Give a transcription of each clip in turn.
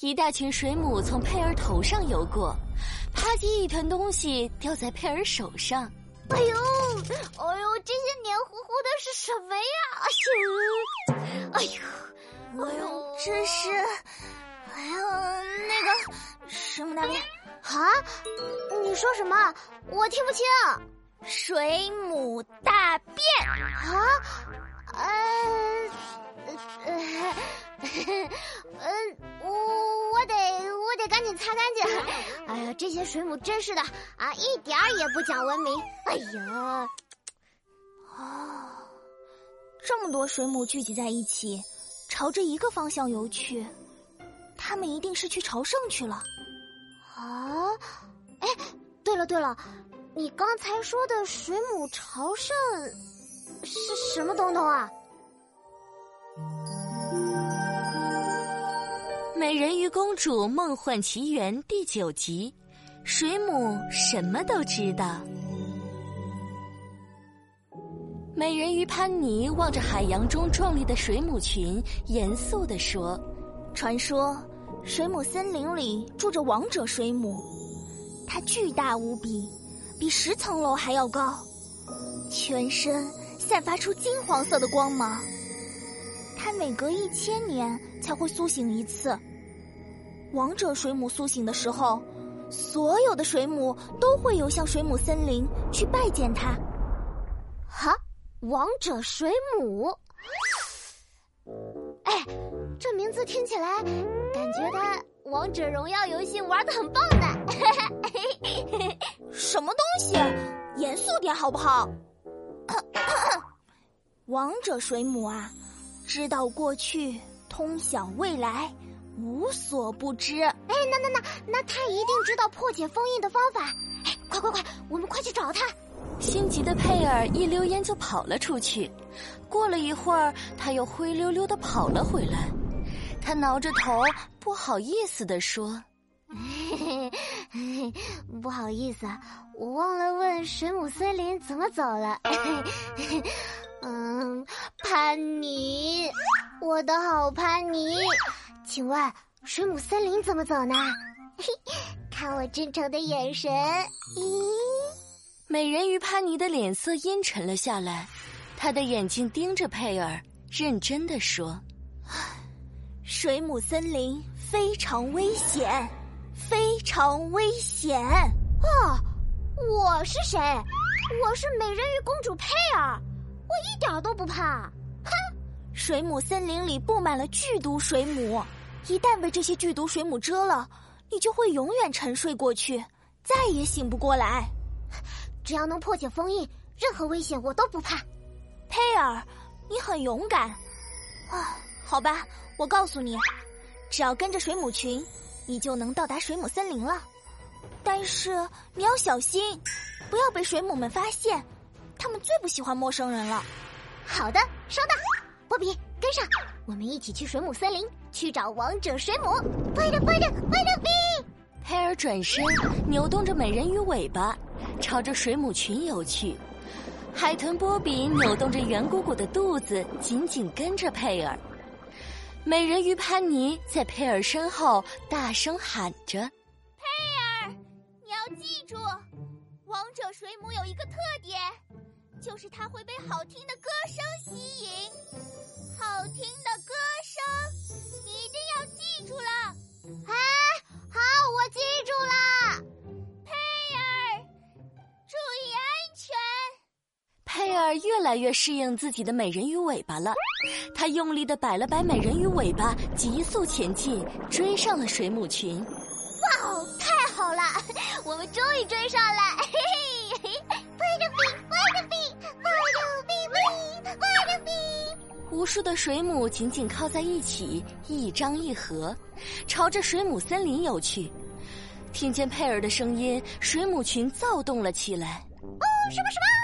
一大群水母从佩儿头上游过，啪叽一团东西掉在佩儿手上。哎呦，哎呦，这些黏糊糊的是什么呀？哎呦，哎呦，哎呦，这是，哎呦，那个水母大便啊？你说什么？我听不清。水母大便啊？呃，呃，嗯，我我得我得赶紧擦干净。哎呀，这些水母真是的啊，一点儿也不讲文明。哎呀，啊，这么多水母聚集在一起，朝着一个方向游去，它们一定是去朝圣去了。啊，哎，对了对了。你刚才说的水母朝圣是什么东东啊？《美人鱼公主梦幻奇缘》第九集，水母什么都知道。美人鱼潘妮望着海洋中壮丽的水母群，严肃地说：“传说水母森林里住着王者水母，它巨大无比。”比十层楼还要高，全身散发出金黄色的光芒。它每隔一千年才会苏醒一次。王者水母苏醒的时候，所有的水母都会游向水母森林去拜见他。哈，王者水母，哎，这名字听起来感觉他王者荣耀游戏玩的很棒呢。什么东西？严肃点好不好？王者水母啊，知道过去，通晓未来，无所不知。哎，那那那那，他一定知道破解封印的方法。哎，快快快，我们快去找他！心急的佩尔一溜烟就跑了出去。过了一会儿，他又灰溜溜的跑了回来。他挠着头，不好意思的说。不好意思，我忘了问水母森林怎么走了。嗯，潘尼，我的好潘妮，请问水母森林怎么走呢？看我真诚的眼神。咦，美人鱼潘妮的脸色阴沉了下来，她的眼睛盯着佩尔，认真的说：“ 水母森林非常危险。”非常危险哦！我是谁？我是美人鱼公主佩尔，我一点都不怕。哼！水母森林里布满了剧毒水母，一旦被这些剧毒水母蛰了，你就会永远沉睡过去，再也醒不过来。只要能破解封印，任何危险我都不怕。佩尔，你很勇敢啊！好吧，我告诉你，只要跟着水母群。你就能到达水母森林了，但是你要小心，不要被水母们发现，他们最不喜欢陌生人了。好的，收到。波比，跟上，我们一起去水母森林去找王者水母。快点，快点，快点！比佩尔转身，扭动着美人鱼尾巴，朝着水母群游去。海豚波比扭动着圆鼓鼓的肚子，紧紧跟着佩尔。美人鱼潘妮在佩尔身后大声喊着：“佩尔，你要记住，王者水母有一个特点，就是它会被好听的歌声吸引。来越适应自己的美人鱼尾巴了。他用力的摆了摆美人鱼尾巴，急速前进，追上了水母群。哇哦，太好了，我们终于追上了！嘿嘿。无数的水母紧紧靠在一起，一张一合，朝着水母森林游去。听见佩儿的声音，水母群躁动了起来。哦，什么什么？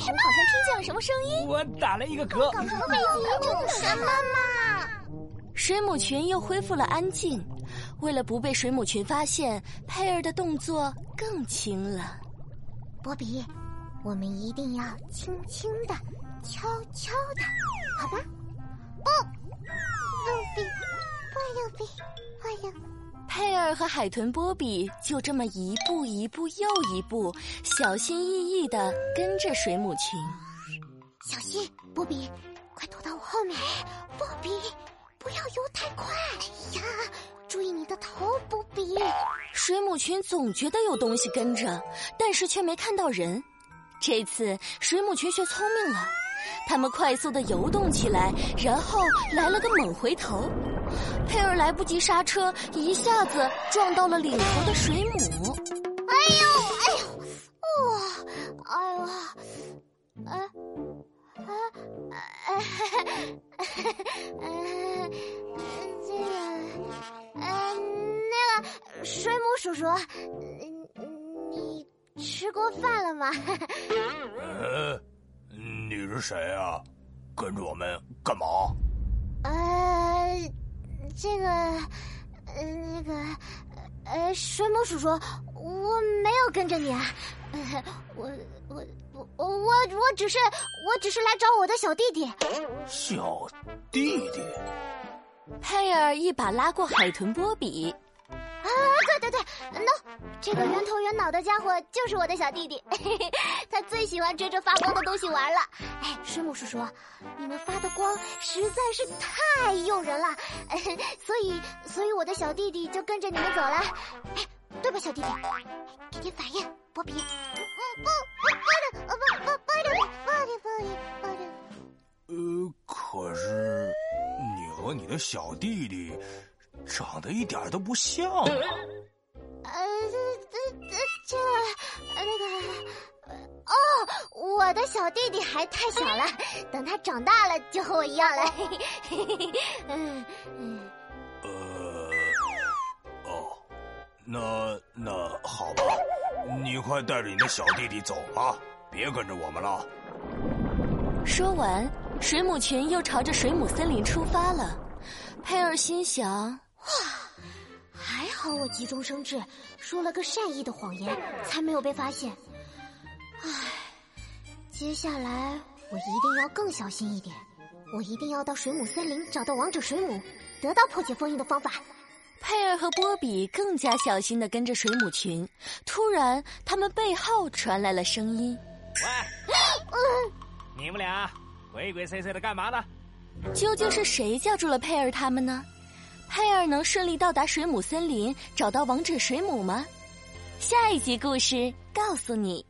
什么？好像听见了什么声音？我打了一个嗝。搞什么飞机？这是什么嘛？水母群又恢复了安静。为了不被水母群发现，佩儿的动作更轻了。波比，我们一定要轻轻的、悄悄的，好吧？不，露比，波露比，我有。佩尔和海豚波比就这么一步一步又一步，小心翼翼的跟着水母群。小心，波比，快躲到我后面。波比，不要游太快。哎呀，注意你的头，波比。水母群总觉得有东西跟着，但是却没看到人。这次水母群学聪明了，它们快速的游动起来，然后来了个猛回头。佩尔来不及刹车，一下子撞到了领头的水母。哎呦，哎呦，哇，哎呦，哎，哎，哎，哎，这个，呃，那个水母叔叔，你吃过饭了吗？呃，你是谁啊？跟着我们干嘛？呃。这个，呃，那个，呃，水母叔叔，我没有跟着你啊，呃 我我我我我只是我只是来找我的小弟弟。小弟弟，佩尔一把拉过海豚波比。啊，对对对，no，这个圆头圆脑的家伙就是我的小弟弟，他最喜欢追着发光的东西玩了。哎，水母叔叔，你们发的光实在是太诱人了，所以所以我的小弟弟就跟着你们走了。哎，对吧，小弟弟？给点反应，波比。不不不不不不不不不呃，可是你和你的小弟弟。长得一点都不像啊！呃，这这这那个哦，我的小弟弟还太小了，等他长大了就和我一样了。嗯嗯。呃，哦，那那好吧，你快带着你的小弟弟走吧，别跟着我们了。说完，水母群又朝着水母森林出发了。佩尔心想。哇，还好我急中生智，说了个善意的谎言，才没有被发现。唉，接下来我一定要更小心一点，我一定要到水母森林找到王者水母，得到破解封印的方法。佩尔和波比更加小心的跟着水母群，突然他们背后传来了声音：“喂，你们俩鬼鬼祟祟的干嘛呢？究竟是谁叫住了佩尔他们呢？”胎儿能顺利到达水母森林，找到王者水母吗？下一集故事告诉你。